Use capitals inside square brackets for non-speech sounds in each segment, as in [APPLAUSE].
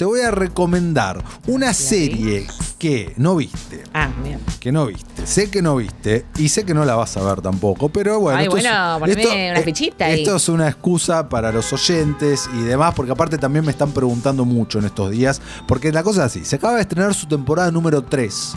te voy a recomendar una serie que no viste. Ah, bien. Que no viste. Sé que no viste y sé que no la vas a ver tampoco, pero bueno. Ay, esto es- bueno, poneme una fichita ahí. Esto es una excusa para los oyentes y demás, porque aparte también me están preguntando mucho en estos días, porque la cosa es así, se acaba de estrenar su temporada número 3.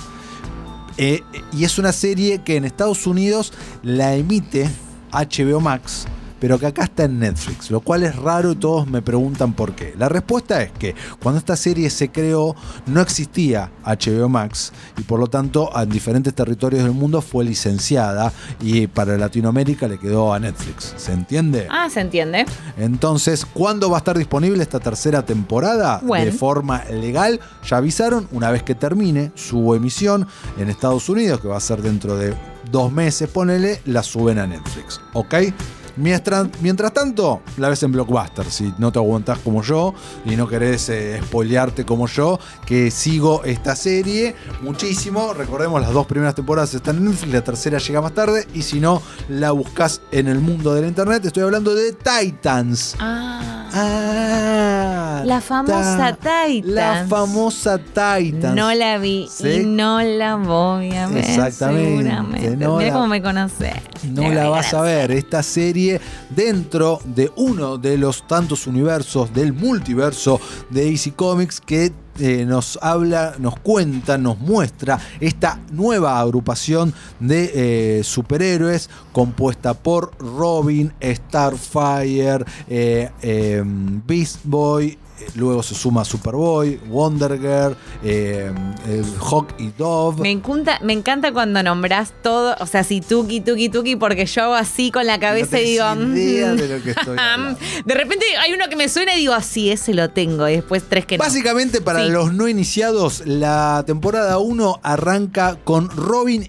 Eh, y es una serie que en Estados Unidos la emite HBO Max, pero que acá está en Netflix, lo cual es raro y todos me preguntan por qué. La respuesta es que cuando esta serie se creó no existía HBO Max y por lo tanto en diferentes territorios del mundo fue licenciada y para Latinoamérica le quedó a Netflix. ¿Se entiende? Ah, se entiende. Entonces, ¿cuándo va a estar disponible esta tercera temporada? Bueno. De forma legal, ya avisaron, una vez que termine su emisión en Estados Unidos, que va a ser dentro de dos meses, ponele, la suben a Netflix. ¿Ok? Mientras, mientras tanto, la ves en Blockbuster, si no te aguantás como yo y no querés eh, spoilearte como yo, que sigo esta serie muchísimo. Recordemos, las dos primeras temporadas están en Netflix, la tercera llega más tarde, y si no, la buscas en el mundo del internet. Estoy hablando de Titans. Ah. Ah, La famosa ta- Titans. La famosa Titans. No la vi Sí. y no la voy a ver. Exactamente, Seguramente. no Mira la- cómo me conoce. No la vas a ver. Esta serie dentro de uno de los tantos universos del multiverso de DC Comics que eh, nos habla, nos cuenta, nos muestra esta nueva agrupación de eh, superhéroes compuesta por Robin, Starfire, eh, Beast Boy. Eh, Luego se suma Superboy, Wonder Girl, eh, Hawk y Dove. Me encanta, me encanta cuando nombras todo, o sea, si tuki, tuki, tuki, porque yo hago así con la cabeza No y digo. idea mm, de lo que estoy [LAUGHS] de repente hay uno que me suena y digo, así, ese lo tengo. Y después tres que no. Básicamente, para Sí. los no iniciados, la temporada 1 arranca con Robin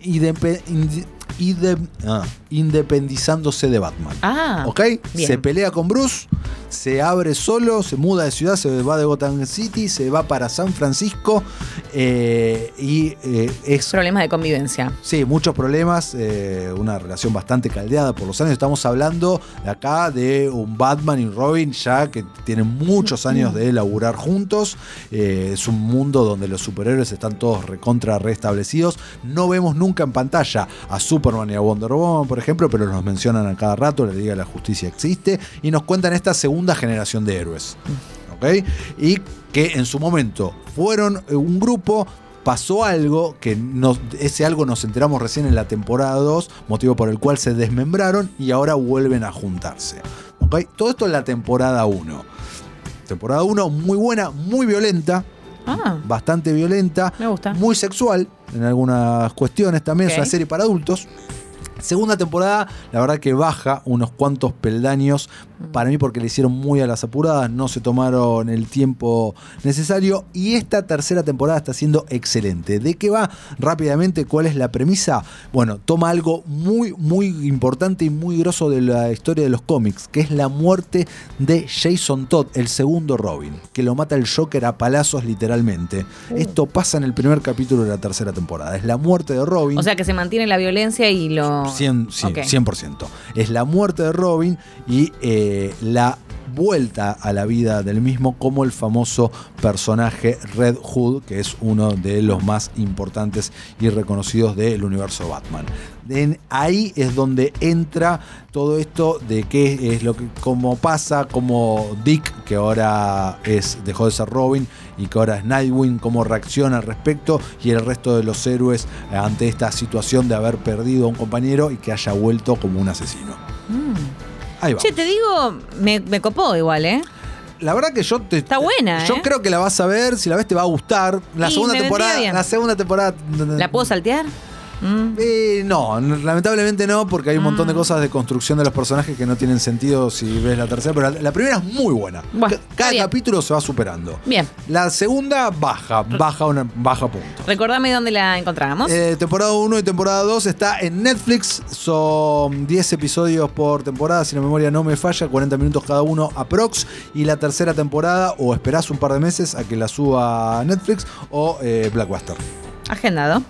ide- ah, independizándose de Batman. Ah, ¿Ok? bien. Se pelea con Bruce, se abre solo, se muda de ciudad, se va de Gotham City, se va para San Francisco eh, y eh, es problemas de convivencia. Sí, muchos problemas, eh, una relación bastante caldeada por los años. Estamos hablando de acá de un Batman y Robin ya que tienen muchos años de laburar juntos. Es un mundo donde los superhéroes están todos recontra restablecidos. No vemos nunca en pantalla a Superman y a Wonder Woman, por ejemplo, pero los mencionan a cada rato, la Liga de la Justicia existe y nos cuentan esta segunda generación de héroes. ¿ok? Y que en su momento fueron eh, un grupo, pasó algo, que nos- ese algo nos enteramos recién en la temporada 2, motivo por el cual se desmembraron y ahora vuelven a juntarse. ¿ok? Todo esto en la temporada 1. Temporada 1 muy buena, muy violenta, Ah, bastante violenta, me gusta. muy sexual en algunas cuestiones también, es una serie para adultos. Segunda temporada, la verdad que baja unos cuantos peldaños para mí porque le hicieron muy a las apuradas, no se tomaron el tiempo necesario y esta tercera temporada está siendo excelente. ¿De qué va? Rápidamente, ¿cuál es la premisa? Bueno, toma algo muy, muy importante y muy grosso de la historia de los cómics, que es la muerte de Jason Todd, el segundo Robin, que lo mata el Joker a palazos literalmente. Esto pasa en el primer capítulo de la tercera temporada, es la muerte de Robin. O sea que se mantiene la violencia y lo. 100, sí, Ok. 100%. Es la muerte de Robin y eh, la vuelta a la vida del mismo como el famoso personaje Red Hood, que es uno de los más importantes y reconocidos del universo Batman. Ahí es donde entra todo esto de qué es lo que pasa, como Dick, que ahora es dejó de ser Robin y que ahora es Nightwing, cómo reacciona al respecto y el resto de los héroes ante esta situación de haber perdido a un compañero y que haya vuelto como un asesino. Ahí va. Che, te digo, me, me copó igual, ¿eh? La verdad que yo te Está buena, Yo ¿eh? creo que la vas a ver, si la ves te va a gustar. La Y segunda temporada, la segunda temporada ¿La puedo saltear? Mm. Eh, no, lamentablemente no, porque hay un montón de Ah. cosas de construcción de los personajes que no tienen sentido si ves la tercera, pero la, la primera es muy buena. Bueno, Cada bien. capítulo se va superando. Bien. La segunda baja, baja una baja punto. Recordame dónde la encontramos. Eh, temporada 1 y temporada 2 está en Netflix. Son 10 episodios por temporada, si la memoria no me falla, 40 minutos cada uno aprox. Y la tercera temporada, o esperás un par de meses a que la suba Netflix o eh, Blackbuster. Agendado.